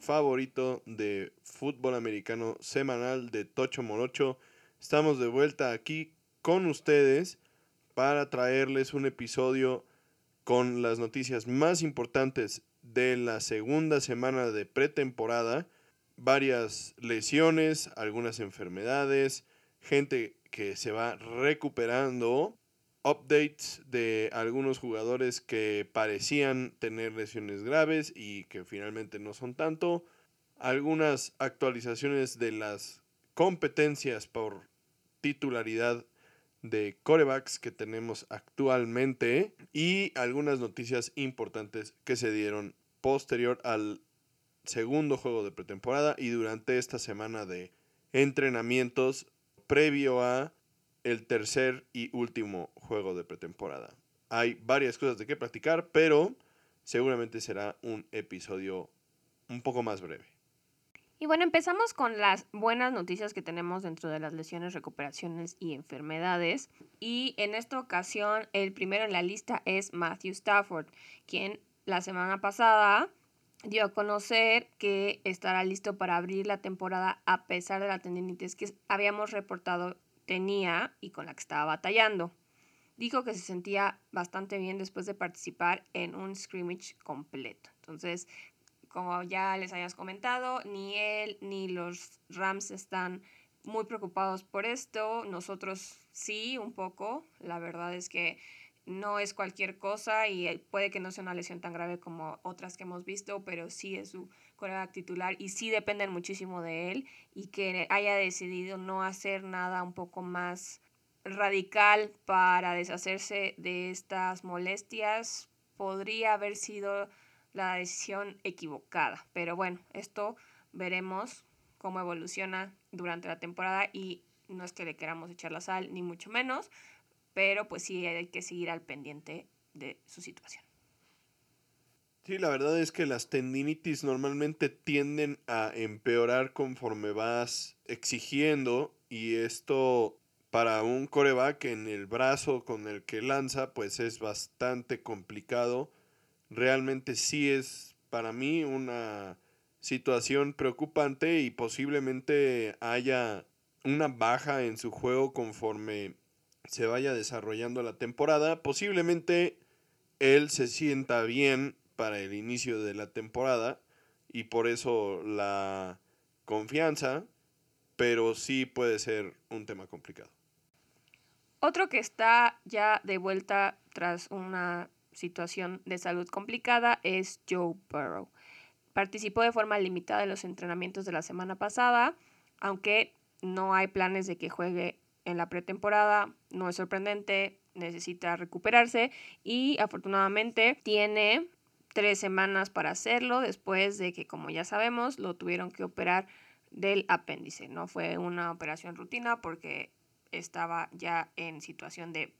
favorito de fútbol americano semanal de Tocho Morocho. Estamos de vuelta aquí con ustedes para traerles un episodio con las noticias más importantes de la segunda semana de pretemporada. Varias lesiones, algunas enfermedades, gente que se va recuperando, updates de algunos jugadores que parecían tener lesiones graves y que finalmente no son tanto, algunas actualizaciones de las competencias por titularidad de corebacks que tenemos actualmente y algunas noticias importantes que se dieron posterior al segundo juego de pretemporada y durante esta semana de entrenamientos previo a el tercer y último juego de pretemporada. Hay varias cosas de qué practicar, pero seguramente será un episodio un poco más breve. Y bueno, empezamos con las buenas noticias que tenemos dentro de las lesiones, recuperaciones y enfermedades. Y en esta ocasión, el primero en la lista es Matthew Stafford, quien la semana pasada dio a conocer que estará listo para abrir la temporada a pesar de la tendinitis que habíamos reportado tenía y con la que estaba batallando. Dijo que se sentía bastante bien después de participar en un scrimmage completo. Entonces, como ya les hayas comentado, ni él ni los Rams están muy preocupados por esto. Nosotros sí, un poco. La verdad es que no es cualquier cosa y puede que no sea una lesión tan grave como otras que hemos visto, pero sí es su coreback titular y sí dependen muchísimo de él y que haya decidido no hacer nada un poco más radical para deshacerse de estas molestias podría haber sido la decisión equivocada. Pero bueno, esto veremos cómo evoluciona durante la temporada y no es que le queramos echar la sal, ni mucho menos, pero pues sí hay que seguir al pendiente de su situación. Sí, la verdad es que las tendinitis normalmente tienden a empeorar conforme vas exigiendo y esto para un coreback en el brazo con el que lanza pues es bastante complicado realmente sí es para mí una situación preocupante y posiblemente haya una baja en su juego conforme se vaya desarrollando la temporada. Posiblemente él se sienta bien para el inicio de la temporada y por eso la confianza, pero sí puede ser un tema complicado. Otro que está ya de vuelta tras una situación de salud complicada es Joe Burrow. Participó de forma limitada en los entrenamientos de la semana pasada, aunque no hay planes de que juegue en la pretemporada, no es sorprendente, necesita recuperarse y afortunadamente tiene tres semanas para hacerlo después de que, como ya sabemos, lo tuvieron que operar del apéndice. No fue una operación rutina porque estaba ya en situación de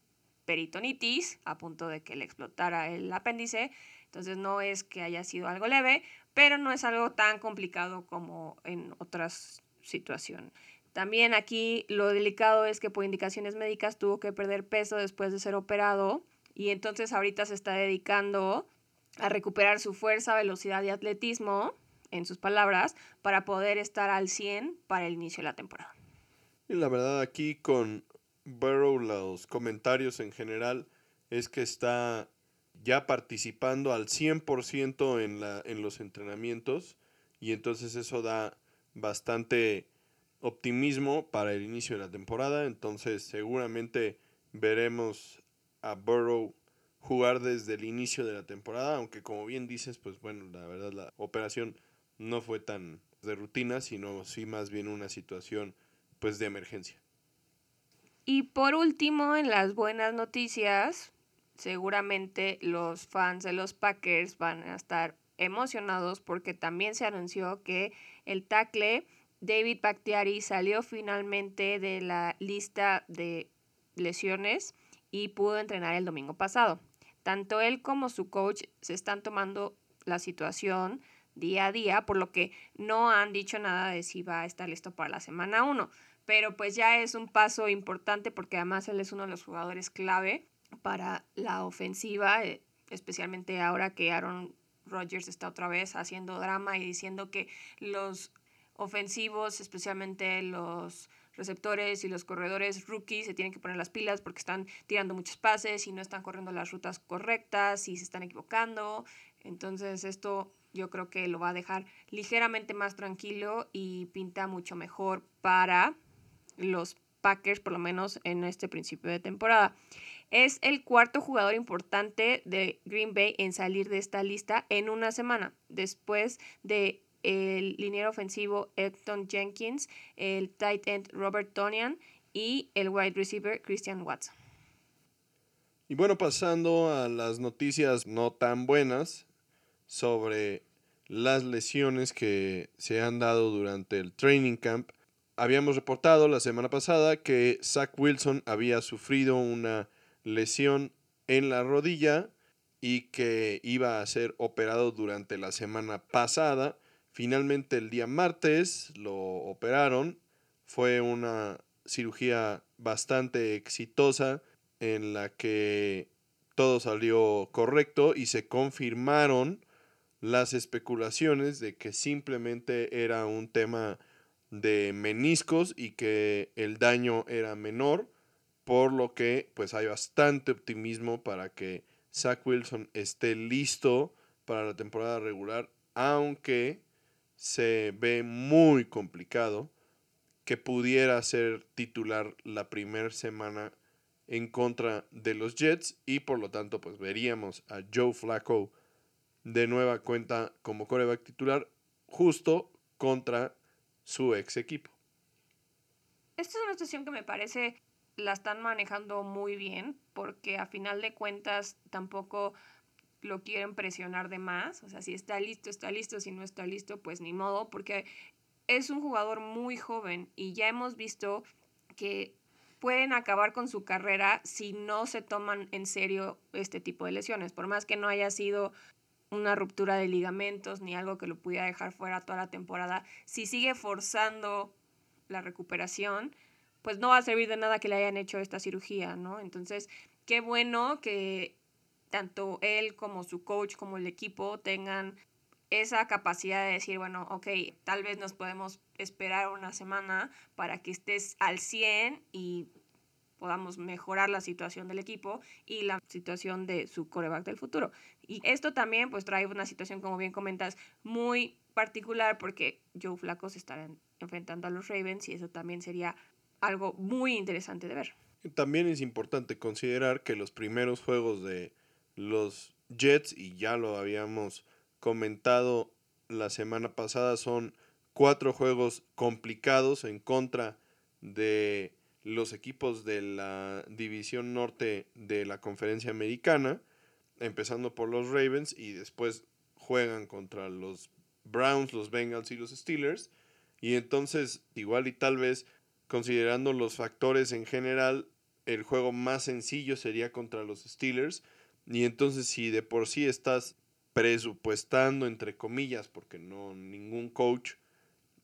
peritonitis, a punto de que le explotara el apéndice. Entonces no es que haya sido algo leve, pero no es algo tan complicado como en otras situaciones. También aquí lo delicado es que por indicaciones médicas tuvo que perder peso después de ser operado y entonces ahorita se está dedicando a recuperar su fuerza, velocidad y atletismo, en sus palabras, para poder estar al 100 para el inicio de la temporada. Y la verdad aquí con Burrow, los comentarios en general, es que está ya participando al 100% en, la, en los entrenamientos y entonces eso da bastante optimismo para el inicio de la temporada. Entonces seguramente veremos a Burrow jugar desde el inicio de la temporada, aunque como bien dices, pues bueno, la verdad la operación no fue tan de rutina, sino sí más bien una situación pues de emergencia. Y por último, en las buenas noticias, seguramente los fans de los Packers van a estar emocionados porque también se anunció que el tackle David Bakhtiari salió finalmente de la lista de lesiones y pudo entrenar el domingo pasado. Tanto él como su coach se están tomando la situación día a día, por lo que no han dicho nada de si va a estar listo para la semana 1 pero pues ya es un paso importante porque además él es uno de los jugadores clave para la ofensiva, eh, especialmente ahora que Aaron Rodgers está otra vez haciendo drama y diciendo que los ofensivos, especialmente los receptores y los corredores rookies se tienen que poner las pilas porque están tirando muchos pases y no están corriendo las rutas correctas y se están equivocando. Entonces esto yo creo que lo va a dejar ligeramente más tranquilo y pinta mucho mejor para los Packers, por lo menos en este principio de temporada. Es el cuarto jugador importante de Green Bay en salir de esta lista en una semana, después de el liniero ofensivo Elton Jenkins, el tight end Robert Tonian y el wide receiver Christian Watson. Y bueno, pasando a las noticias no tan buenas sobre las lesiones que se han dado durante el training camp. Habíamos reportado la semana pasada que Zach Wilson había sufrido una lesión en la rodilla y que iba a ser operado durante la semana pasada. Finalmente el día martes lo operaron. Fue una cirugía bastante exitosa en la que todo salió correcto y se confirmaron las especulaciones de que simplemente era un tema de meniscos y que el daño era menor, por lo que pues hay bastante optimismo para que Zach Wilson esté listo para la temporada regular, aunque se ve muy complicado que pudiera ser titular la primera semana en contra de los Jets y por lo tanto pues veríamos a Joe Flacco de nueva cuenta como coreback titular justo contra su ex equipo. Esta es una situación que me parece la están manejando muy bien porque a final de cuentas tampoco lo quieren presionar de más. O sea, si está listo, está listo. Si no está listo, pues ni modo. Porque es un jugador muy joven y ya hemos visto que pueden acabar con su carrera si no se toman en serio este tipo de lesiones. Por más que no haya sido una ruptura de ligamentos ni algo que lo pudiera dejar fuera toda la temporada, si sigue forzando la recuperación, pues no va a servir de nada que le hayan hecho esta cirugía, ¿no? Entonces, qué bueno que tanto él como su coach, como el equipo tengan esa capacidad de decir, bueno, ok, tal vez nos podemos esperar una semana para que estés al 100 y podamos mejorar la situación del equipo y la situación de su coreback del futuro. Y esto también pues trae una situación, como bien comentas, muy particular porque Joe Flaco se estará enfrentando a los Ravens y eso también sería algo muy interesante de ver. También es importante considerar que los primeros juegos de los Jets, y ya lo habíamos comentado la semana pasada, son cuatro juegos complicados en contra de los equipos de la división norte de la conferencia americana, empezando por los Ravens y después juegan contra los Browns, los Bengals y los Steelers. Y entonces, igual y tal vez, considerando los factores en general, el juego más sencillo sería contra los Steelers, y entonces si de por sí estás presupuestando, entre comillas, porque no ningún coach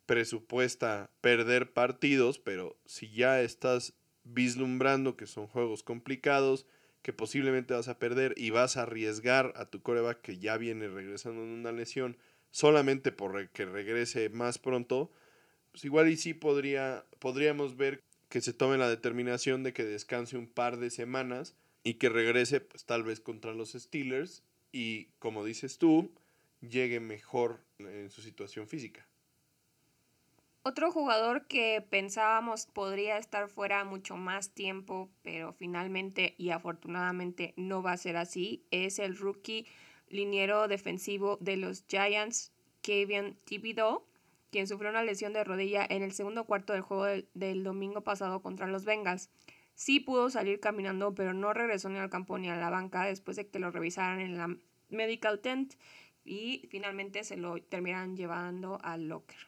presupuesta perder partidos, pero si ya estás vislumbrando que son juegos complicados, que posiblemente vas a perder y vas a arriesgar a tu coreback que ya viene regresando en una lesión solamente por que regrese más pronto, pues igual y sí podría, podríamos ver que se tome la determinación de que descanse un par de semanas y que regrese pues tal vez contra los Steelers y como dices tú, llegue mejor en su situación física. Otro jugador que pensábamos podría estar fuera mucho más tiempo, pero finalmente y afortunadamente no va a ser así, es el rookie liniero defensivo de los Giants, Kevin Thibodeau, quien sufrió una lesión de rodilla en el segundo cuarto del juego del, del domingo pasado contra los Bengals. Sí pudo salir caminando, pero no regresó ni al campo ni a la banca después de que lo revisaran en la medical tent y finalmente se lo terminaron llevando al locker.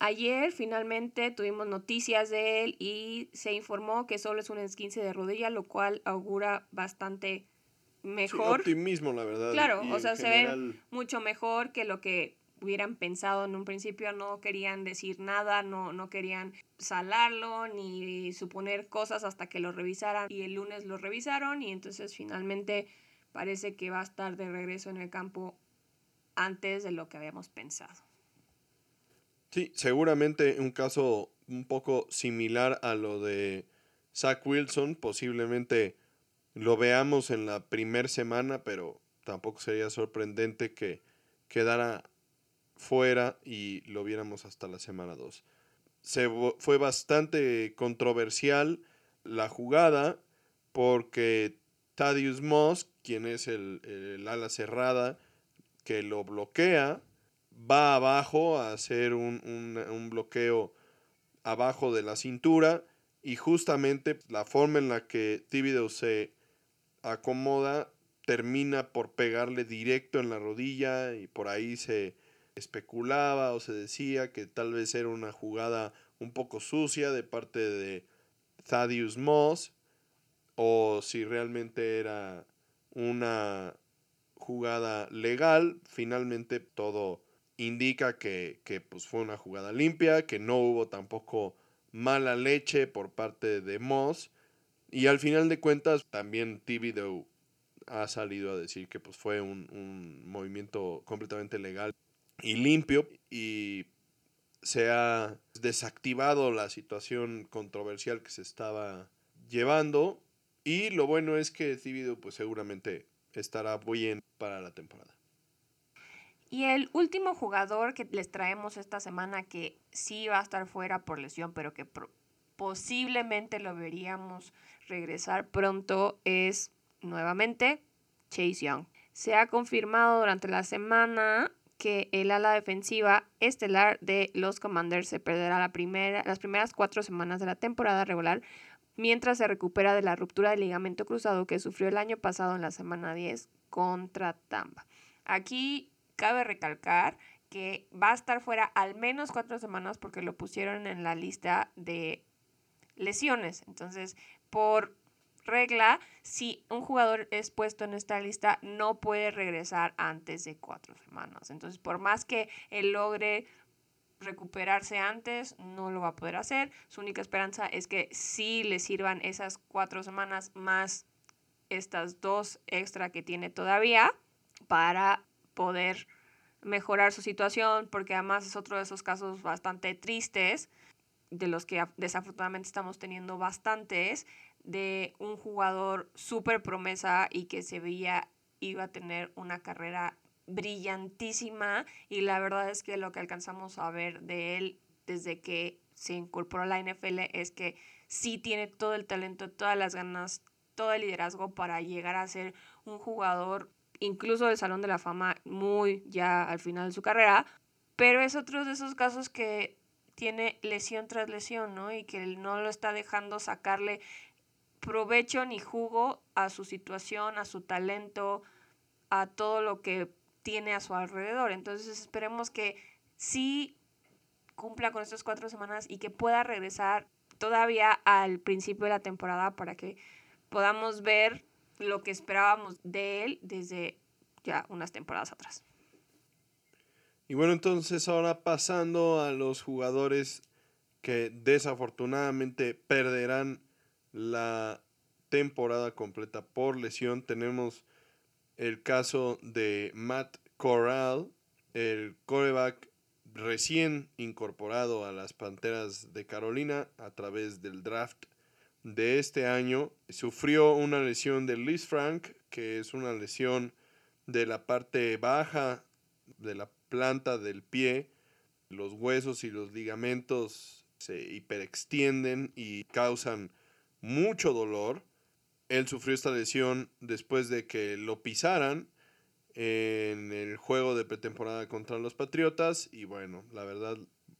Ayer finalmente tuvimos noticias de él y se informó que solo es un esquince de rodilla, lo cual augura bastante mejor. Sí, optimismo, la verdad. Claro, o sea, se ve mucho mejor que lo que hubieran pensado en un principio, no querían decir nada, no, no querían salarlo ni suponer cosas hasta que lo revisaran y el lunes lo revisaron y entonces finalmente parece que va a estar de regreso en el campo antes de lo que habíamos pensado. Sí, seguramente un caso un poco similar a lo de Zach Wilson, posiblemente lo veamos en la primera semana, pero tampoco sería sorprendente que quedara fuera y lo viéramos hasta la semana 2. Se fue bastante controversial la jugada porque Thaddeus Moss, quien es el, el ala cerrada que lo bloquea, va abajo a hacer un, un, bloqueo abajo de la cintura y justamente la forma en la que Thibodeau se acomoda termina por pegarle directo en la rodilla y por ahí se especulaba o se decía que tal vez era una jugada un poco sucia de parte de Thaddeus Moss o si realmente era una jugada legal. Finalmente todo indica que, pues fue una jugada limpia, que no hubo tampoco mala leche por parte de Moss. Y al final de cuentas también Thibodeau ha salido a decir que pues fue un, un movimiento completamente legal y limpio y se ha desactivado la situación controversial que se estaba llevando y lo bueno es que Thibodeau pues seguramente estará bien para la temporada. Y el último jugador que les traemos esta semana que sí va a estar fuera por lesión, pero que posiblemente lo veríamos regresar pronto es nuevamente Chase Young. Se ha confirmado durante la semana que el ala defensiva estelar de los Commanders se perderá la primera, las primeras cuatro semanas de la temporada regular mientras se recupera de la ruptura del ligamento cruzado que sufrió el año pasado en la semana 10 contra Tampa. Aquí cabe recalcar que va a estar fuera al menos cuatro semanas porque lo pusieron en la lista de lesiones. Entonces, por regla, si un jugador es puesto en esta lista, no puede regresar antes de cuatro semanas. Entonces, por más que él logre recuperarse antes, no lo va a poder hacer. Su única esperanza es que sí le sirvan esas cuatro semanas más estas dos extra que tiene todavía para poder mejorar su situación, porque además es otro de esos casos bastante tristes, de los que desafortunadamente estamos teniendo bastantes, de un jugador súper promesa y que se veía iba a tener una carrera brillantísima y la verdad es que lo que alcanzamos a ver de él desde que se incorporó a la NFL es que sí tiene todo el talento, todas las ganas, todo el liderazgo para llegar a ser un jugador incluso del Salón de la Fama muy ya al final de su carrera, pero es otro de esos casos que tiene lesión tras lesión, ¿no? Y que no lo está dejando sacarle provecho ni jugo a su situación, a su talento, a todo lo que tiene a su alrededor. Entonces esperemos que sí cumpla con estas cuatro semanas y que pueda regresar todavía al principio de la temporada para que podamos ver lo que esperábamos de él desde ya unas temporadas atrás. Y bueno, entonces ahora pasando a los jugadores que desafortunadamente perderán la temporada completa por lesión, tenemos el caso de Matt Corral, el coreback recién incorporado a las Panteras de Carolina a través del draft de este año. Sufrió una lesión de Liz Frank, que es una lesión de la parte baja de la planta del pie. Los huesos y los ligamentos se hiperextienden y causan mucho dolor. Él sufrió esta lesión después de que lo pisaran en el juego de pretemporada contra los Patriotas y bueno, la verdad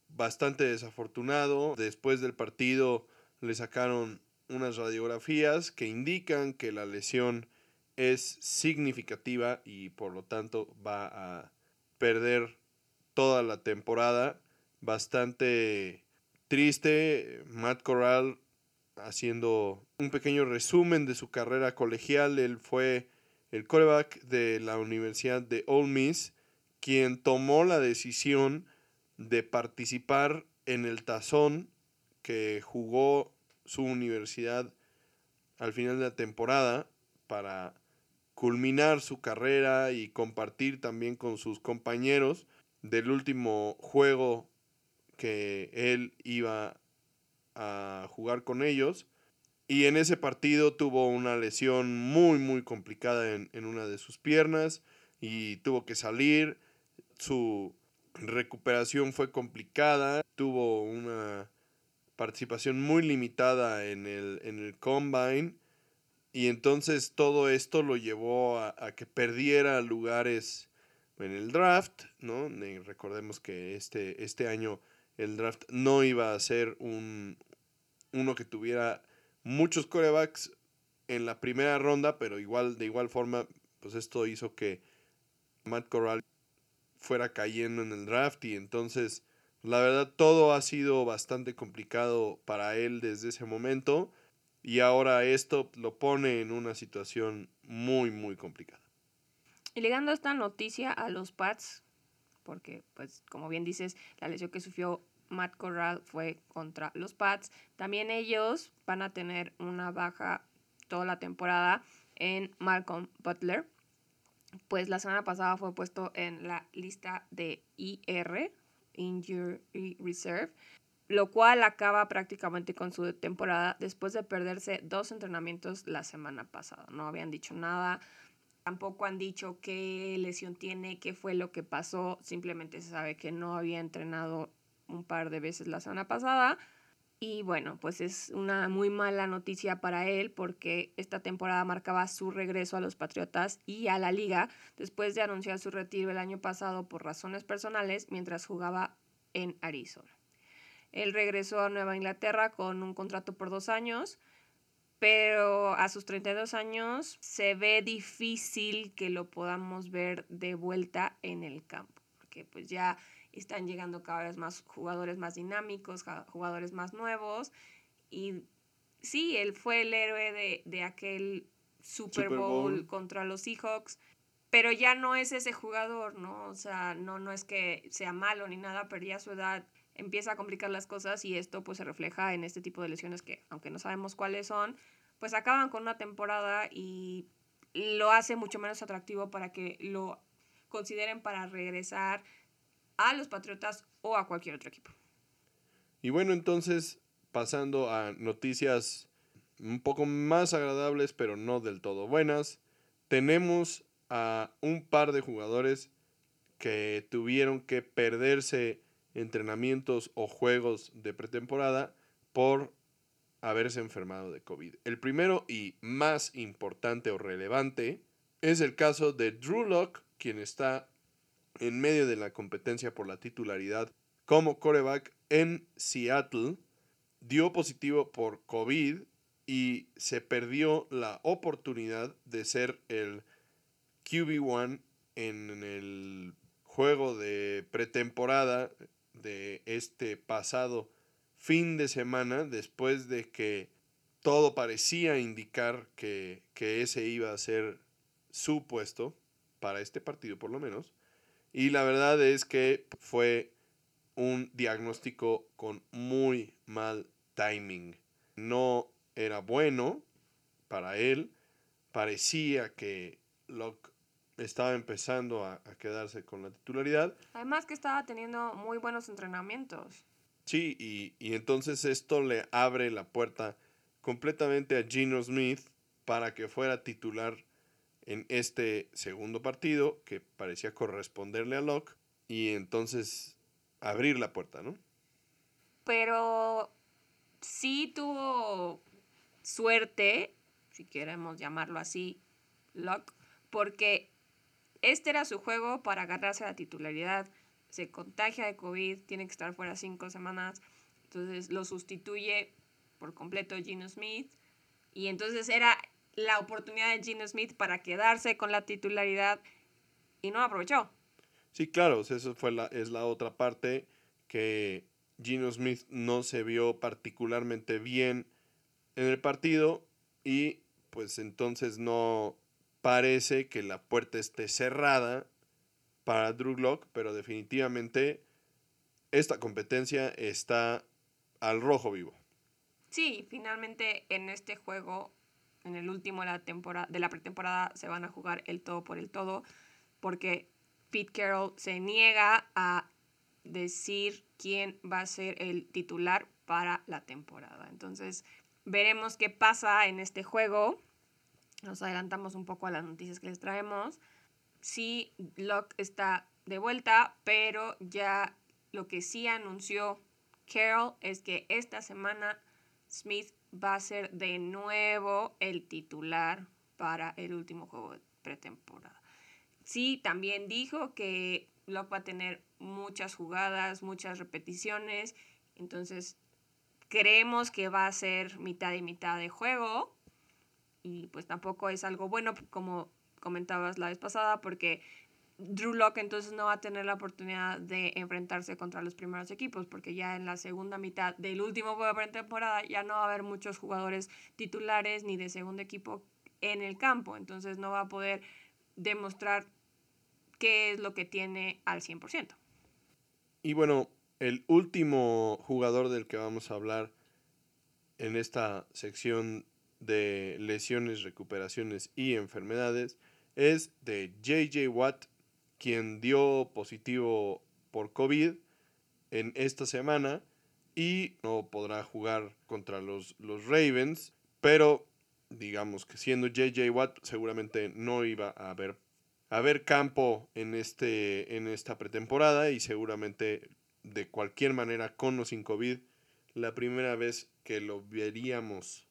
bastante desafortunado. Después del partido le sacaron unas radiografías que indican que la lesión es significativa y por lo tanto va a perder toda la temporada. Bastante triste. Matt Corral haciendo un pequeño resumen de su carrera colegial. Él fue el coreback de la Universidad de Ole Miss, quien tomó la decisión de participar en el tazón que jugó su universidad al final de la temporada para culminar su carrera y compartir también con sus compañeros del último juego que él iba a jugar con ellos. Y en ese partido tuvo una lesión muy, muy complicada en, en una de sus piernas y tuvo que salir. Su recuperación fue complicada, tuvo una participación muy limitada en el, en el combine y entonces todo esto lo llevó a, que perdiera lugares en el draft, ¿no? recordemos que este, este año el draft no iba a ser un, uno que tuviera muchos corebacks en la primera ronda, pero igual, de igual forma, pues esto hizo que Matt Corral fuera cayendo en el draft y entonces la verdad todo ha sido bastante complicado para él desde ese momento y ahora esto lo pone en una situación muy muy complicada. Y ligando esta noticia a los Pats, porque pues como bien dices, la lesión que sufrió Matt Corral fue contra los Pats, también ellos van a tener una baja toda la temporada en Malcolm Butler, pues la semana pasada fue puesto en la lista de IR, Injury Reserve, lo cual acaba prácticamente con su temporada después de perderse dos entrenamientos la semana pasada. No habían dicho nada, tampoco han dicho qué lesión tiene, qué fue lo que pasó, simplemente se sabe que no había entrenado un par de veces la semana pasada y bueno, pues es una muy mala noticia para él porque esta temporada marcaba su regreso a los Patriotas y a la liga después de anunciar su retiro el año pasado por razones personales mientras jugaba en Arizona. Él regresó a Nueva Inglaterra con un contrato por dos años, pero a sus 32 años se ve difícil que lo podamos ver de vuelta en el campo, porque pues ya están llegando cada vez más jugadores más dinámicos, jugadores más nuevos. Y sí, él fue el héroe de, aquel Super Bowl, contra los Seahawks, pero ya no es ese jugador, ¿no? O sea, no, no es que sea malo ni nada, pero ya su edad empieza a complicar las cosas y esto pues se refleja en este tipo de lesiones que, aunque no sabemos cuáles son, pues acaban con una temporada y lo hace mucho menos atractivo para que lo consideren para regresar a los Patriotas o a cualquier otro equipo. Y bueno, entonces, pasando a noticias un poco más agradables, pero no del todo buenas, tenemos a un par de jugadores que tuvieron que perderse entrenamientos o juegos de pretemporada por haberse enfermado de COVID. El primero y más importante o relevante es el caso de Drew Locke, quien está en medio de la competencia por la titularidad como coreback en Seattle, dio positivo por COVID y se perdió la oportunidad de ser el QB1 en el juego de pretemporada de este pasado fin de semana después de que todo parecía indicar que, que ese iba a ser su puesto para este partido por lo menos y la verdad es que fue un diagnóstico con muy mal timing. No era bueno para él. Parecía que Locke estaba empezando a, quedarse con la titularidad. Además que estaba teniendo muy buenos entrenamientos. Sí, y, y entonces esto le abre la puerta completamente a Gino Smith para que fuera titular en este segundo partido que parecía corresponderle a Locke y entonces abrir la puerta, ¿no? Pero sí tuvo suerte, si queremos llamarlo así, Locke, porque este era su juego para agarrarse a la titularidad. Se contagia de COVID, tiene que estar fuera cinco semanas, entonces lo sustituye por completo Gino Smith. Y entonces era la oportunidad de Gino Smith para quedarse con la titularidad y no aprovechó. Sí, claro, eso fue la, es la otra parte que Gino Smith no se vio particularmente bien en el partido y pues entonces no parece que la puerta esté cerrada para Drew Locke, pero definitivamente esta competencia está al rojo vivo. Sí, finalmente en este juego en el último de la, temporada, de la pretemporada se van a jugar el todo por el todo, porque Pete Carroll se niega a decir quién va a ser el titular para la temporada. Entonces, veremos qué pasa en este juego. Nos adelantamos un poco a las noticias que les traemos. Sí, Locke está de vuelta, pero ya lo que sí anunció Carroll es que esta semana Smith va a ser de nuevo el titular para el último juego de pretemporada. Sí, también dijo que Locke va a tener muchas jugadas, muchas repeticiones, entonces creemos que va a ser mitad y mitad de juego y pues tampoco es algo bueno como comentabas la vez pasada porque Drew Locke entonces no va a tener la oportunidad de enfrentarse contra los primeros equipos, porque ya en la segunda mitad del último juego de temporada ya no va a haber muchos jugadores titulares ni de segundo equipo en el campo, entonces no va a poder demostrar qué es lo que tiene al 100%. Y bueno, el último jugador del que vamos a hablar en esta sección de lesiones, recuperaciones y enfermedades es de JJ Watt quien dio positivo por COVID en esta semana y no podrá jugar contra los, los Ravens, pero digamos que siendo JJ Watt seguramente no iba a haber, a haber campo en, este, en esta pretemporada y seguramente de cualquier manera con o sin COVID, la primera vez que lo veríamos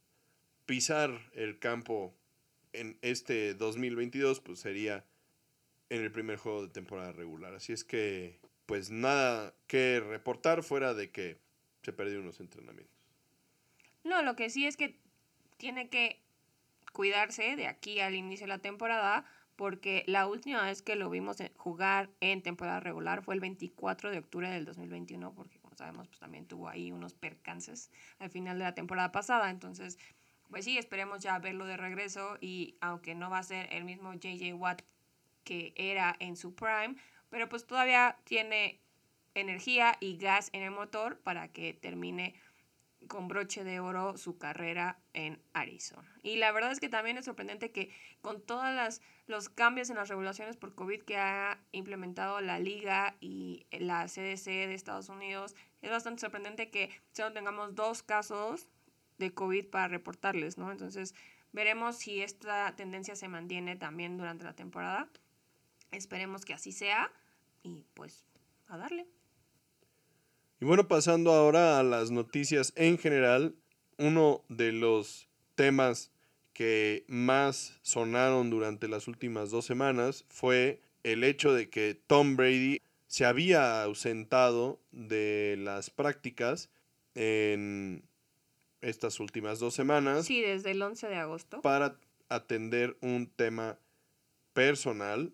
pisar el campo en este 2022 pues sería en el primer juego de temporada regular. Así es que, pues nada que reportar fuera de que se perdió unos entrenamientos. No, lo que sí es que tiene que cuidarse de aquí al inicio de la temporada porque la última vez que lo vimos jugar en temporada regular fue el 24 de octubre del 2021 porque como sabemos pues también tuvo ahí unos percances al final de la temporada pasada entonces pues sí esperemos ya verlo de regreso y aunque no va a ser el mismo JJ Watt que era en su prime, pero pues todavía tiene energía y gas en el motor para que termine con broche de oro su carrera en Arizona. Y la verdad es que también es sorprendente que con todos los cambios en las regulaciones por COVID que ha implementado la liga y la CDC de Estados Unidos, es bastante sorprendente que solo tengamos dos casos de COVID para reportarles, ¿no? Entonces veremos si esta tendencia se mantiene también durante la temporada. Esperemos que así sea y pues a darle. Y bueno, pasando ahora a las noticias en general, uno de los temas que más sonaron durante las últimas dos semanas fue el hecho de que Tom Brady se había ausentado de las prácticas en estas últimas dos semanas. Sí, desde el 11 de agosto. Para atender un tema personal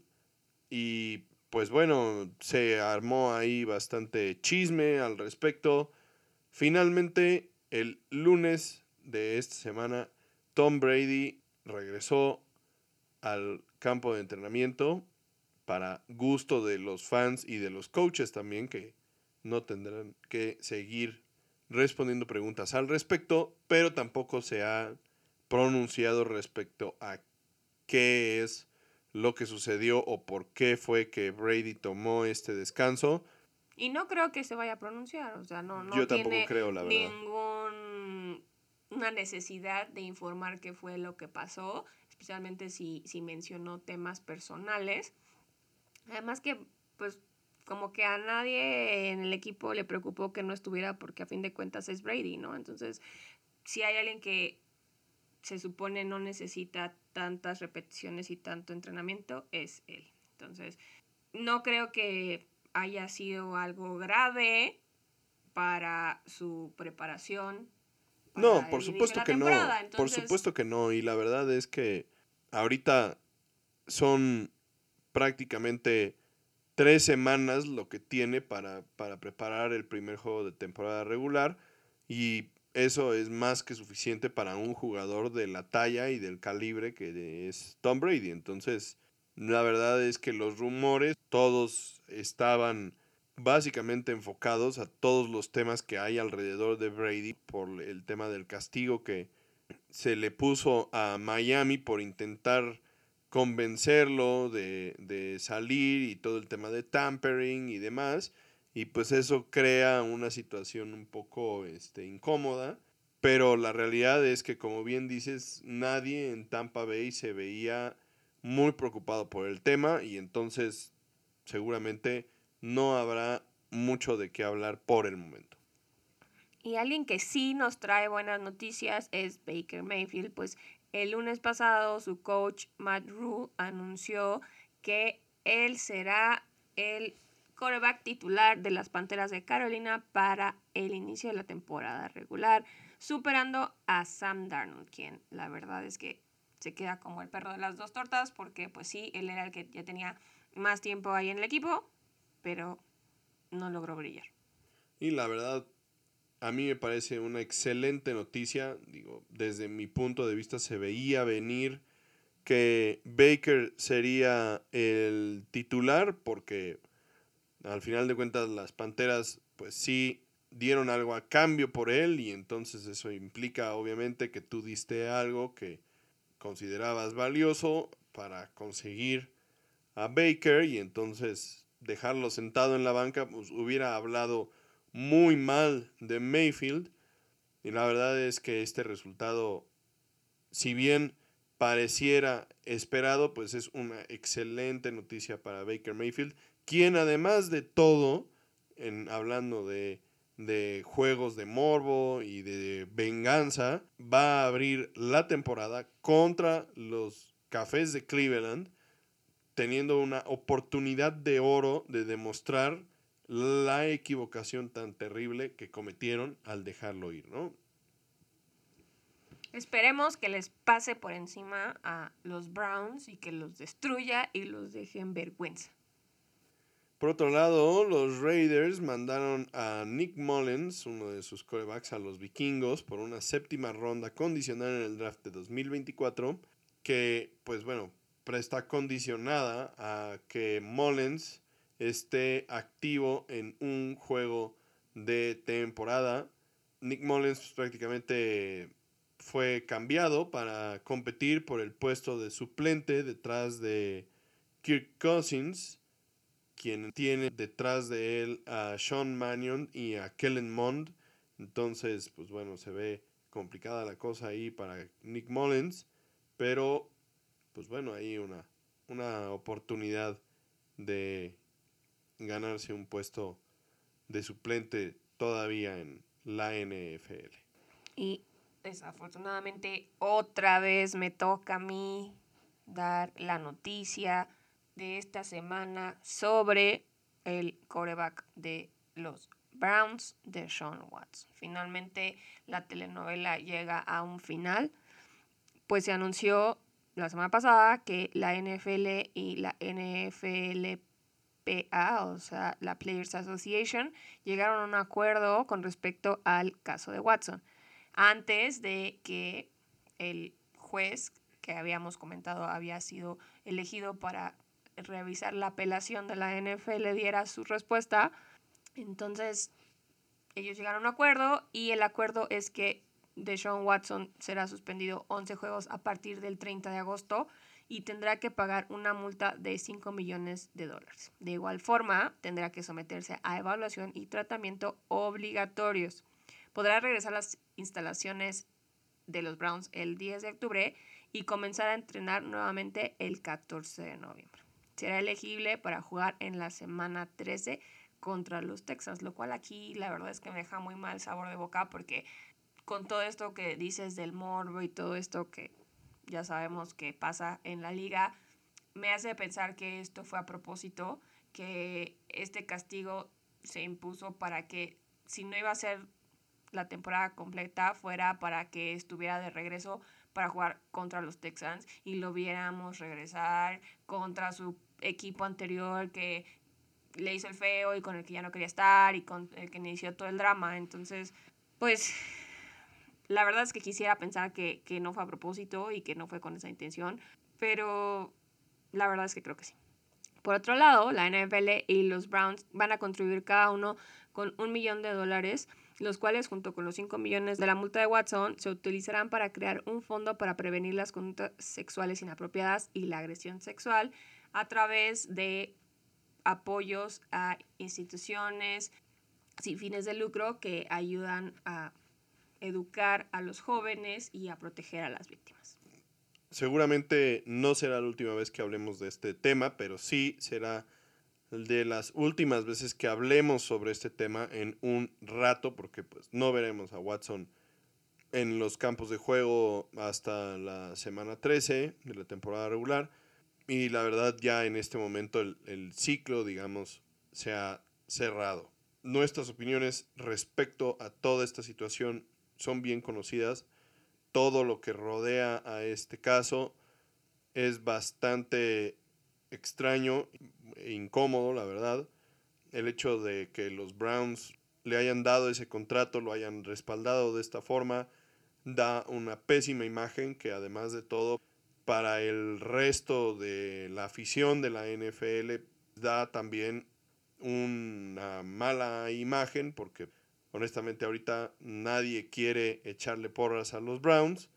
y pues bueno, se armó ahí bastante chisme al respecto. Finalmente, el lunes de esta semana, Tom Brady regresó al campo de entrenamiento para gusto de los fans y de los coaches también, que no tendrán que seguir respondiendo preguntas al respecto, pero tampoco se ha pronunciado respecto a qué es lo que sucedió o por qué fue que Brady tomó este descanso. Y no creo que se vaya a pronunciar, o sea, no, no Yo tampoco creo, la verdad. ninguna necesidad de informar qué fue lo que pasó, especialmente si, si mencionó temas personales. Además que, pues, como que a nadie en el equipo le preocupó que no estuviera porque a fin de cuentas es Brady, ¿no? Entonces, si hay alguien que se supone no necesita tantas repeticiones y tanto entrenamiento es él. Entonces, no creo que haya sido algo grave para su preparación. no, por supuesto que no. Por supuesto que no. Y la verdad es que ahorita son prácticamente tres semanas lo que tiene para, para preparar el primer juego de temporada regular. Y eso es más que suficiente para un jugador de la talla y del calibre que es Tom Brady. Entonces, la verdad es que los rumores, todos estaban básicamente enfocados a todos los temas que hay alrededor de Brady por el tema del castigo que se le puso a Miami por intentar convencerlo de, de, salir y todo el tema de tampering y demás. Y pues eso crea una situación un poco este, incómoda. Pero la realidad es que, como bien dices, nadie en Tampa Bay se veía muy preocupado por el tema y entonces seguramente no habrá mucho de qué hablar por el momento. Y alguien que sí nos trae buenas noticias es Baker Mayfield, pues el lunes pasado su coach Matt Rule anunció que él será el quarterback titular de las Panteras de Carolina para el inicio de la temporada regular, superando a Sam Darnold, quien la verdad es que se queda como el perro de las dos tortas, porque pues sí, él era el que ya tenía más tiempo ahí en el equipo, pero no logró brillar. Y la verdad, a mí me parece una excelente noticia. Digo, desde mi punto de vista se veía venir que Baker sería el titular porque al final de cuentas las Panteras pues sí dieron algo a cambio por él y entonces eso implica obviamente que tú diste algo que considerabas valioso para conseguir a Baker y entonces dejarlo sentado en la banca pues hubiera hablado muy mal de Mayfield. Y la verdad es que este resultado, si bien pareciera esperado, pues es una excelente noticia para Baker Mayfield, quien además de todo, en, hablando de, de juegos de morbo y de venganza, va a abrir la temporada contra los Cafés de Cleveland, teniendo una oportunidad de oro de demostrar la equivocación tan terrible que cometieron al dejarlo ir, ¿no? Esperemos que les pase por encima a los Browns y que los destruya y los deje en vergüenza. Por otro lado, los Raiders mandaron a Nick Mullens, uno de sus corebacks, a los vikingos por una séptima ronda condicional en el draft de 2024, que, pues bueno, está condicionada a que Mullens esté activo en un juego de temporada. Nick Mullins prácticamente fue cambiado para competir por el puesto de suplente detrás de Kirk Cousins, quien tiene detrás de él a Sean Mannion y a Kellen Mond. Entonces, pues bueno, se ve complicada la cosa ahí para Nick Mullins, pero pues bueno, ahí una, una oportunidad de ganarse un puesto de suplente todavía en la NFL. Y desafortunadamente otra vez me toca a mí dar la noticia de esta semana sobre el coreback de los Browns de Sean Watts. Finalmente la telenovela llega a un final, pues se anunció la semana pasada que la NFL y la NFL o sea, la Players Association, llegaron a un acuerdo con respecto al caso de Watson. Antes de que el juez que habíamos comentado había sido elegido para revisar la apelación de la NFL diera su respuesta, entonces ellos llegaron a un acuerdo y el acuerdo es que Deshaun Watson será suspendido 11 juegos a partir del 30 de agosto y tendrá que pagar una multa de 5 millones de dólares. De igual forma, tendrá que someterse a evaluación y tratamiento obligatorios. Podrá regresar a las instalaciones de los Browns el 10 de octubre y comenzar a entrenar nuevamente el 14 de noviembre. Será elegible para jugar en la semana 13 contra los Texans, lo cual aquí la verdad es que me deja muy mal sabor de boca porque con todo esto que dices del morbo y todo esto que ya sabemos que pasa en la liga, me hace pensar que esto fue a propósito, que este castigo se impuso para que si no iba a ser la temporada completa, fuera para que estuviera de regreso para jugar contra los Texans y lo viéramos regresar contra su equipo anterior que le hizo el feo y con el que ya no quería estar y con el que inició todo el drama. Entonces, pues la verdad es que quisiera pensar que, no fue a propósito y que no fue con esa intención, pero la verdad es que creo que sí. Por otro lado, la NFL y los Browns van a contribuir cada uno con un millón de dólares los cuales junto con los 5 millones de la multa de Watson se utilizarán para crear un fondo para prevenir las conductas sexuales inapropiadas y la agresión sexual a través de apoyos a instituciones sin fines de lucro que ayudan a educar a los jóvenes y a proteger a las víctimas. Seguramente no será la última vez que hablemos de este tema, pero sí será de las últimas veces que hablemos sobre este tema en un rato, porque pues no veremos a Watson en los campos de juego hasta la semana 13 de la temporada regular. Y la verdad ya en este momento el, el ciclo, digamos, se ha cerrado. Nuestras opiniones respecto a toda esta situación son bien conocidas. Todo lo que rodea a este caso es bastante extraño e incómodo, la verdad. El hecho de que los Browns le hayan dado ese contrato, lo hayan respaldado de esta forma, da una pésima imagen que además de todo para el resto de la afición de la NFL da también una mala imagen porque honestamente ahorita nadie quiere echarle porras a los Browns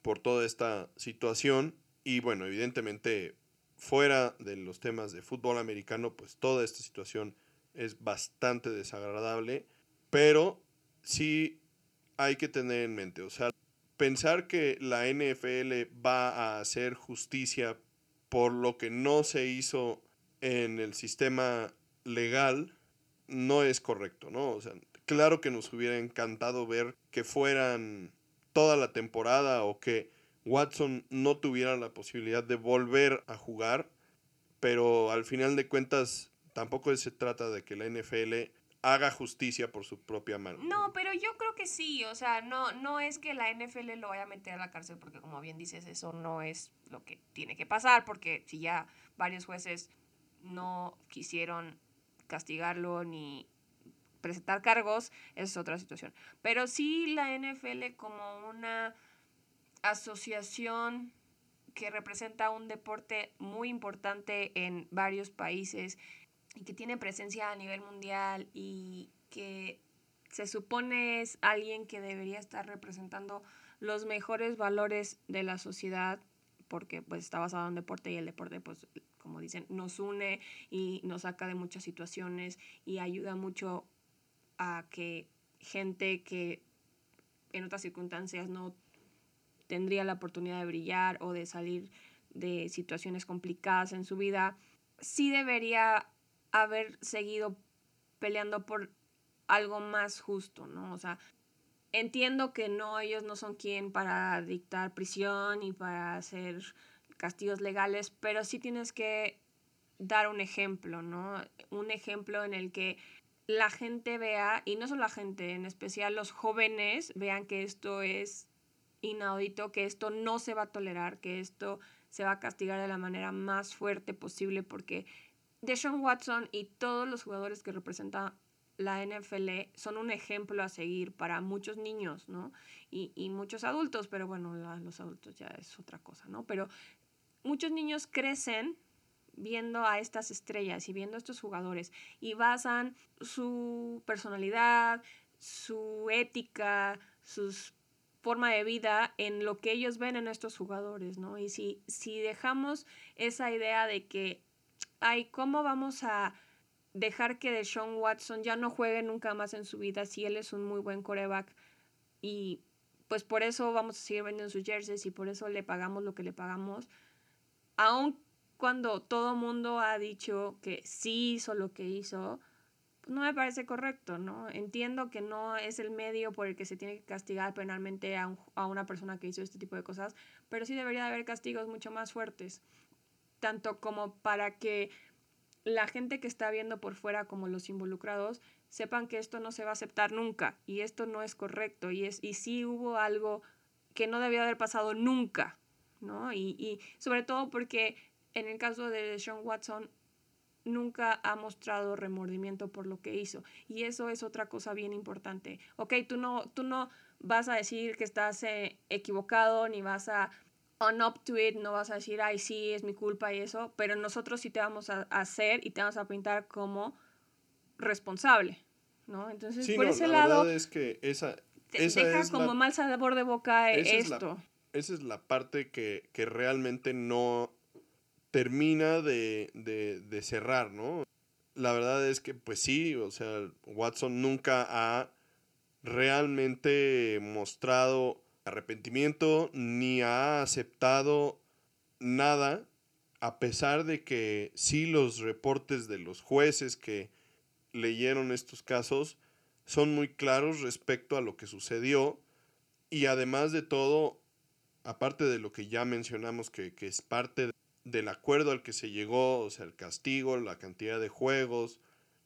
por toda esta situación y bueno, evidentemente fuera de los temas de fútbol americano, pues toda esta situación es bastante desagradable, pero sí hay que tener en mente, o sea, pensar que la NFL va a hacer justicia por lo que no se hizo en el sistema legal no es correcto, ¿no? O sea, claro que nos hubiera encantado ver que fueran toda la temporada o que Watson no tuviera la posibilidad de volver a jugar, pero al final de cuentas tampoco se trata de que la NFL haga justicia por su propia mano. No, pero yo creo que sí, o sea, no, no es que la NFL lo vaya a meter a la cárcel porque como bien dices, eso no es lo que tiene que pasar, porque si ya varios jueces no quisieron castigarlo ni presentar cargos, es otra situación. Pero sí la NFL como una asociación que representa un deporte muy importante en varios países y que tiene presencia a nivel mundial y que se supone es alguien que debería estar representando los mejores valores de la sociedad porque pues está basado en deporte y el deporte pues como dicen nos une y nos saca de muchas situaciones y ayuda mucho a que gente que en otras circunstancias no tendría la oportunidad de brillar o de salir de situaciones complicadas en su vida, sí debería haber seguido peleando por algo más justo, ¿no? O sea, entiendo que no, ellos no son quien para dictar prisión y para hacer castigos legales, pero sí tienes que dar un ejemplo, ¿no? Un ejemplo en el que la gente vea, y no solo la gente, en especial los jóvenes, vean que esto es inaudito, que esto no se va a tolerar, que esto se va a castigar de la manera más fuerte posible porque Deshaun Watson y todos los jugadores que representan la NFL son un ejemplo a seguir para muchos niños, ¿no? Y, y muchos adultos, pero bueno, los adultos ya es otra cosa, ¿no? Pero muchos niños crecen viendo a estas estrellas y viendo a estos jugadores y basan su personalidad, su ética, sus forma de vida en lo que ellos ven en estos jugadores, ¿no? Y si, si dejamos esa idea de que, ay, ¿cómo vamos a dejar que Deshaun Watson ya no juegue nunca más en su vida si él es un muy buen coreback? Y pues por eso vamos a seguir vendiendo sus jerseys y por eso le pagamos lo que le pagamos. Aun cuando todo mundo ha dicho que sí hizo lo que hizo, no me parece correcto, ¿no? Entiendo que no es el medio por el que se tiene que castigar penalmente a, a una persona que hizo este tipo de cosas, pero sí debería haber castigos mucho más fuertes, tanto como para que la gente que está viendo por fuera como los involucrados sepan que esto no se va a aceptar nunca y esto no es correcto y, es, y sí hubo algo que no debía haber pasado nunca, ¿no? Y, y sobre todo porque en el caso de Sean Watson nunca ha mostrado remordimiento por lo que hizo. Y eso es otra cosa bien importante. Ok, tú no, tú no vas a decir que estás eh, equivocado, ni vas a on up to it, no vas a decir, ay, sí, es mi culpa y eso, pero nosotros sí te vamos a hacer y te vamos a pintar como responsable, ¿no? Entonces, Sí, por no, ese la lado, verdad es que esa, esa deja es como la- mal sabor de boca esa es la- esto. esa es la parte que, que realmente no termina de, de- de cerrar, ¿no? La verdad es que, pues sí, o sea, Watson nunca ha realmente mostrado arrepentimiento ni ha aceptado nada, a pesar de que sí los reportes de los jueces que leyeron estos casos son muy claros respecto a lo que sucedió y además de todo, aparte de lo que ya mencionamos que, que es parte del acuerdo al que se llegó, o sea, el castigo, la cantidad de juegos,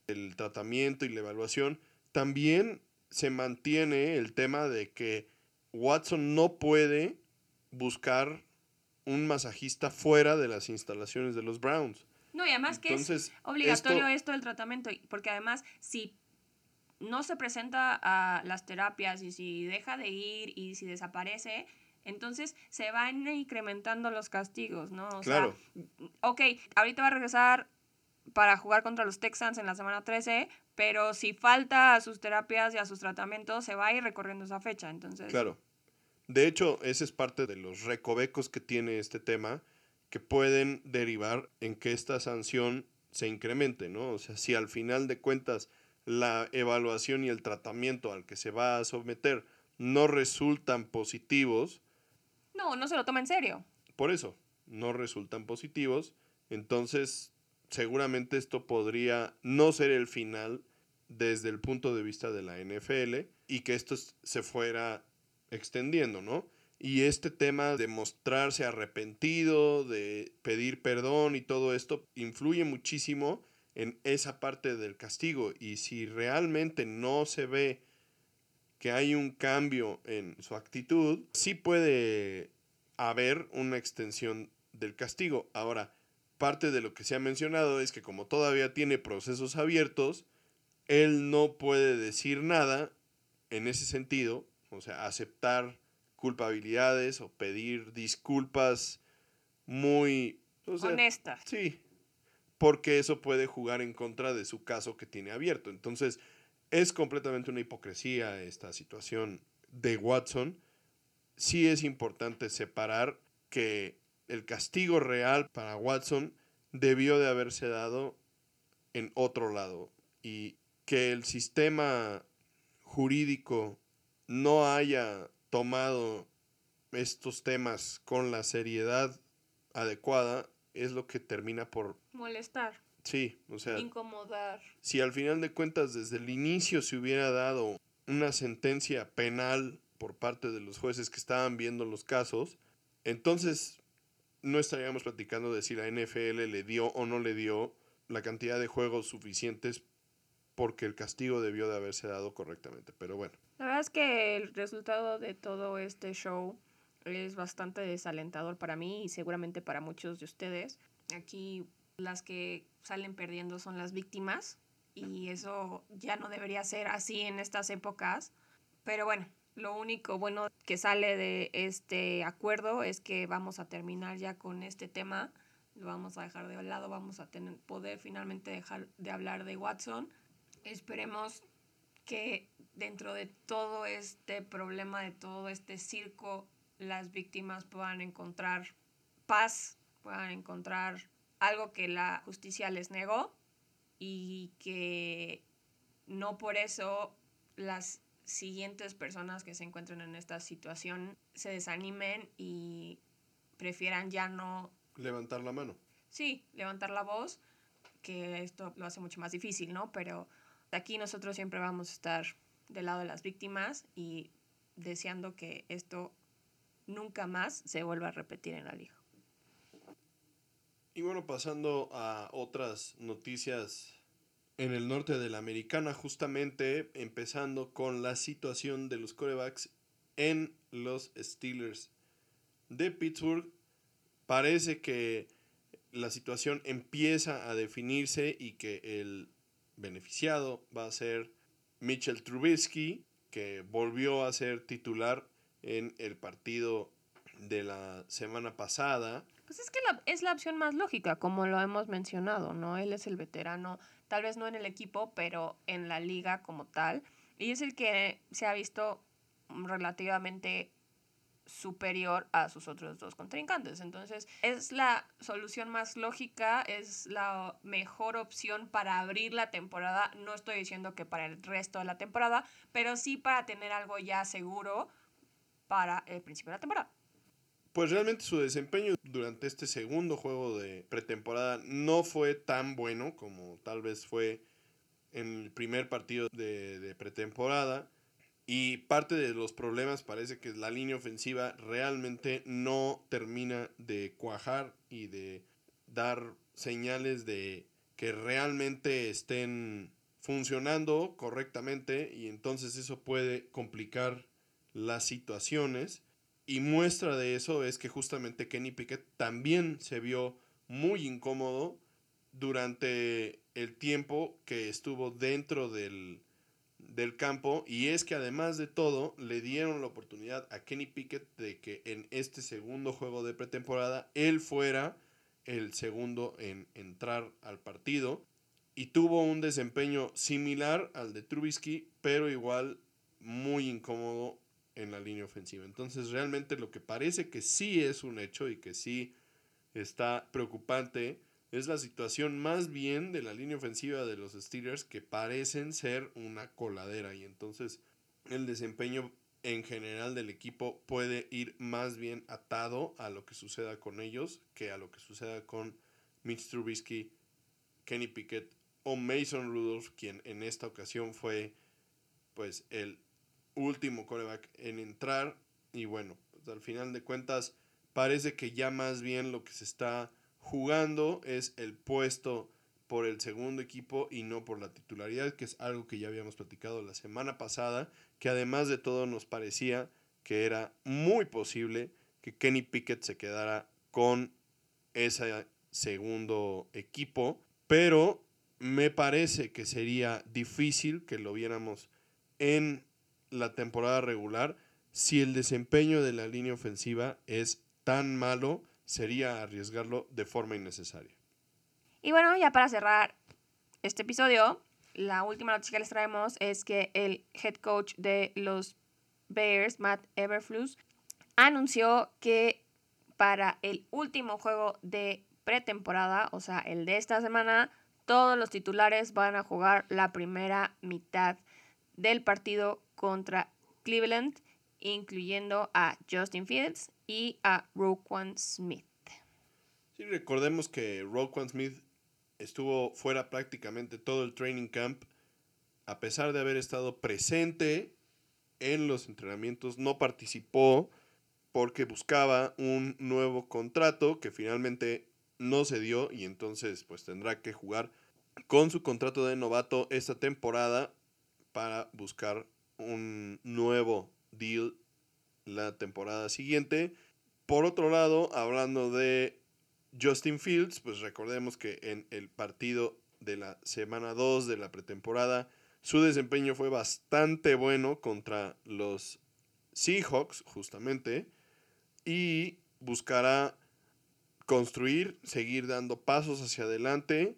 el tratamiento y la evaluación, también se mantiene el tema de que Watson no puede buscar un masajista fuera de las instalaciones de los Browns. No, y además que es obligatorio esto- esto del tratamiento, porque además si no se presenta a las terapias y si deja de ir y si desaparece, entonces se van incrementando los castigos, ¿no? O Claro. sea, ok, ahorita va a regresar para jugar contra los Texans en la semana 13, pero si falta a sus terapias y a sus tratamientos, se va a ir recorriendo esa fecha, entonces... Claro. De hecho, ese es parte de los recovecos que tiene este tema, que pueden derivar en que esta sanción se incremente, ¿no? O sea, si al final de cuentas la evaluación y el tratamiento al que se va a someter no resultan positivos, No, no se lo toma en serio. por eso, no resultan positivos, entonces seguramente esto podría no ser el final desde el punto de vista de la NFL y que esto se fuera extendiendo, ¿no? Y este tema de mostrarse arrepentido, de pedir perdón y todo esto influye muchísimo en esa parte del castigo y si realmente no se ve que hay un cambio en su actitud, sí puede haber una extensión del castigo. Ahora, parte de lo que se ha mencionado es que como todavía tiene procesos abiertos, él no puede decir nada en ese sentido, o sea, aceptar culpabilidades o pedir disculpas muy... o sea, Honesta. Sí, porque eso puede jugar en contra de su caso que tiene abierto. Entonces, es completamente una hipocresía esta situación de Watson. Sí es importante separar que el castigo real para Watson debió de haberse dado en otro lado y que el sistema jurídico no haya tomado estos temas con la seriedad adecuada es lo que termina por Molestar. Sí, o sea, Incomodar. si al final de cuentas desde el inicio se hubiera dado una sentencia penal por parte de los jueces que estaban viendo los casos, entonces no estaríamos platicando de si la NFL le dio o no le dio la cantidad de juegos suficientes porque el castigo debió de haberse dado correctamente. Pero bueno, La verdad es que el resultado de todo este show es bastante desalentador para mí y seguramente para muchos de ustedes. Aquí las que salen perdiendo son las víctimas y eso ya no debería ser así en estas épocas. Pero bueno, lo único bueno que sale de este acuerdo es que vamos a terminar ya con este tema. Lo vamos a dejar de lado, vamos a tener, poder finalmente dejar de hablar de Watson. Esperemos que dentro de todo este problema, de todo este circo, las víctimas puedan encontrar paz, puedan encontrar algo que la justicia les negó y que no por eso las siguientes personas que se encuentren en esta situación se desanimen y prefieran ya no, levantar la mano. sí, levantar la voz, que esto lo hace mucho más difícil, ¿no? Pero aquí nosotros siempre vamos a estar del lado de las víctimas y deseando que esto nunca más se vuelva a repetir en la liga. Y bueno, pasando a otras noticias en el norte de la americana, justamente empezando con la situación de los corebacks en los Steelers de Pittsburgh. Parece que la situación empieza a definirse y que el beneficiado va a ser Mitchell Trubisky, que volvió a ser titular en el partido de la semana pasada. Pues es que es la opción más lógica, como lo hemos mencionado, ¿no? Él es el veterano, tal vez no en el equipo, pero en la liga como tal. Y es el que se ha visto relativamente superior a sus otros dos contrincantes. Entonces, es la solución más lógica, es la mejor opción para abrir la temporada. No estoy diciendo que para el resto de la temporada, pero sí para tener algo ya seguro para el principio de la temporada. Pues realmente su desempeño durante este segundo juego de pretemporada no fue tan bueno como tal vez fue en el primer partido de, pretemporada. Y parte de los problemas parece que la línea ofensiva realmente no termina de cuajar y de dar señales de que realmente estén funcionando correctamente y entonces eso puede complicar las situaciones. Y muestra de eso es que justamente Kenny Pickett también se vio muy incómodo durante el tiempo que estuvo dentro del, del campo. Y es que además de todo le dieron la oportunidad a Kenny Pickett de que en este segundo juego de pretemporada él fuera el segundo en entrar al partido. Y tuvo un desempeño similar al de Trubisky pero igual muy incómodo en la línea ofensiva. Entonces realmente lo que parece que sí es un hecho y que sí está preocupante es la situación más bien de la línea ofensiva de los Steelers que parecen ser una coladera y entonces el desempeño en general del equipo puede ir más bien atado a lo que suceda con ellos que a lo que suceda con Mitch Trubisky, Kenny Pickett o Mason Rudolph, quien en esta ocasión fue pues el último coreback en entrar. Y bueno, pues, al final de cuentas parece que ya más bien lo que se está jugando es el puesto por el segundo equipo y no por la titularidad, que es algo que ya habíamos platicado la semana pasada, que además de todo nos parecía que era muy posible que Kenny Pickett se quedara con ese segundo equipo, pero me parece que sería difícil que lo viéramos en la temporada regular si el desempeño de la línea ofensiva es tan malo sería arriesgarlo de forma innecesaria. Y bueno, ya para cerrar este episodio, la última noticia que les traemos es que el head coach de los Bears, Matt Everflus, anunció que para el último juego de pretemporada, o sea, el de esta semana, todos los titulares van a jugar la primera mitad del partido contra Cleveland, incluyendo a Justin Fields y a Roquan Smith. Sí, recordemos que Roquan Smith estuvo fuera prácticamente todo el training camp, a pesar de haber estado presente en los entrenamientos, no participó porque buscaba un nuevo contrato que finalmente no se dio y entonces pues tendrá que jugar con su contrato de novato esta temporada para buscar un nuevo deal la temporada siguiente. Por otro lado, hablando de Justin Fields, pues recordemos que en el partido de la semana 2 de la pretemporada, su desempeño fue bastante bueno contra los Seahawks, justamente, y buscará construir, seguir dando pasos hacia adelante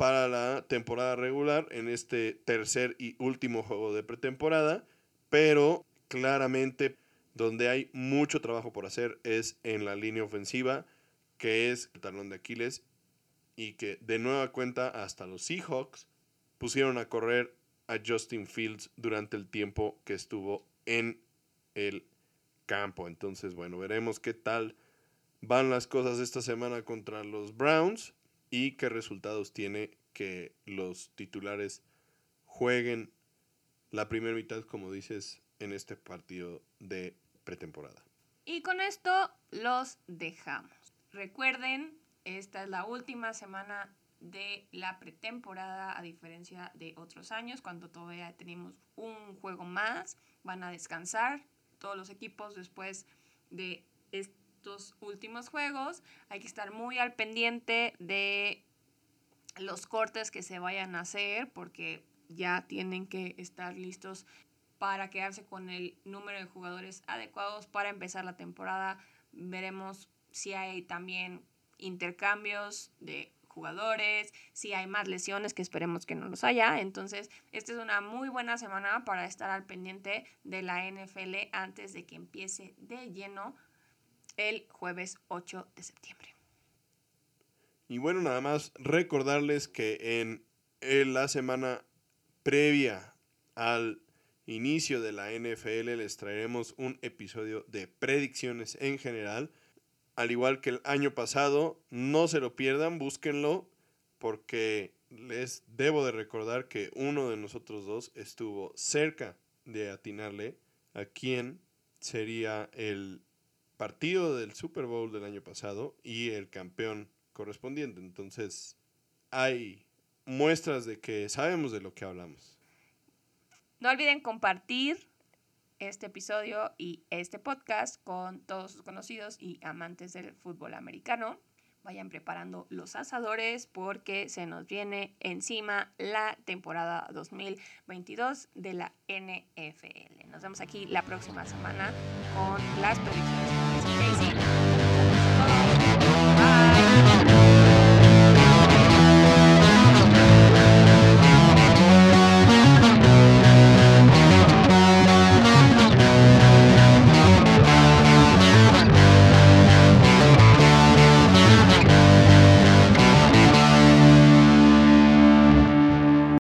para la temporada regular en este tercer y último juego de pretemporada, pero claramente donde hay mucho trabajo por hacer es en la línea ofensiva, que es el talón de Aquiles, y que de nueva cuenta hasta los Seahawks pusieron a correr a Justin Fields durante el tiempo que estuvo en el campo. Entonces, bueno, veremos qué tal van las cosas esta semana contra los Browns y qué resultados tiene que los titulares jueguen la primera mitad, como dices, en este partido de pretemporada. Y con esto los dejamos. Recuerden, esta es la última semana de la pretemporada, a diferencia de otros años, cuando todavía tenemos un juego más, van a descansar todos los equipos después de estos últimos juegos. Hay que estar muy al pendiente de los cortes que se vayan a hacer, porque ya tienen que estar listos para quedarse con el número de jugadores adecuados para empezar la temporada Veremos si hay también intercambios de jugadores, si hay más lesiones, que esperemos que no los haya. Entonces, esta es una muy buena semana para estar al pendiente de la NFL antes de que empiece de lleno el jueves 8 de septiembre. Y bueno, nada más recordarles que en, la semana previa al inicio de la NFL les traeremos un episodio de predicciones en general al igual que el año pasado. No se lo pierdan, búsquenlo, porque les debo de recordar que uno de nosotros dos estuvo cerca de atinarle a quién sería el partido del Super Bowl del año pasado y el campeón correspondiente. Entonces, hay muestras de que sabemos de lo que hablamos. No olviden compartir este episodio y este podcast con todos sus conocidos y amantes del fútbol americano. Vayan preparando los asadores porque se nos viene encima la temporada 2022 de la NFL. Nos vemos aquí la próxima semana con las predicciones de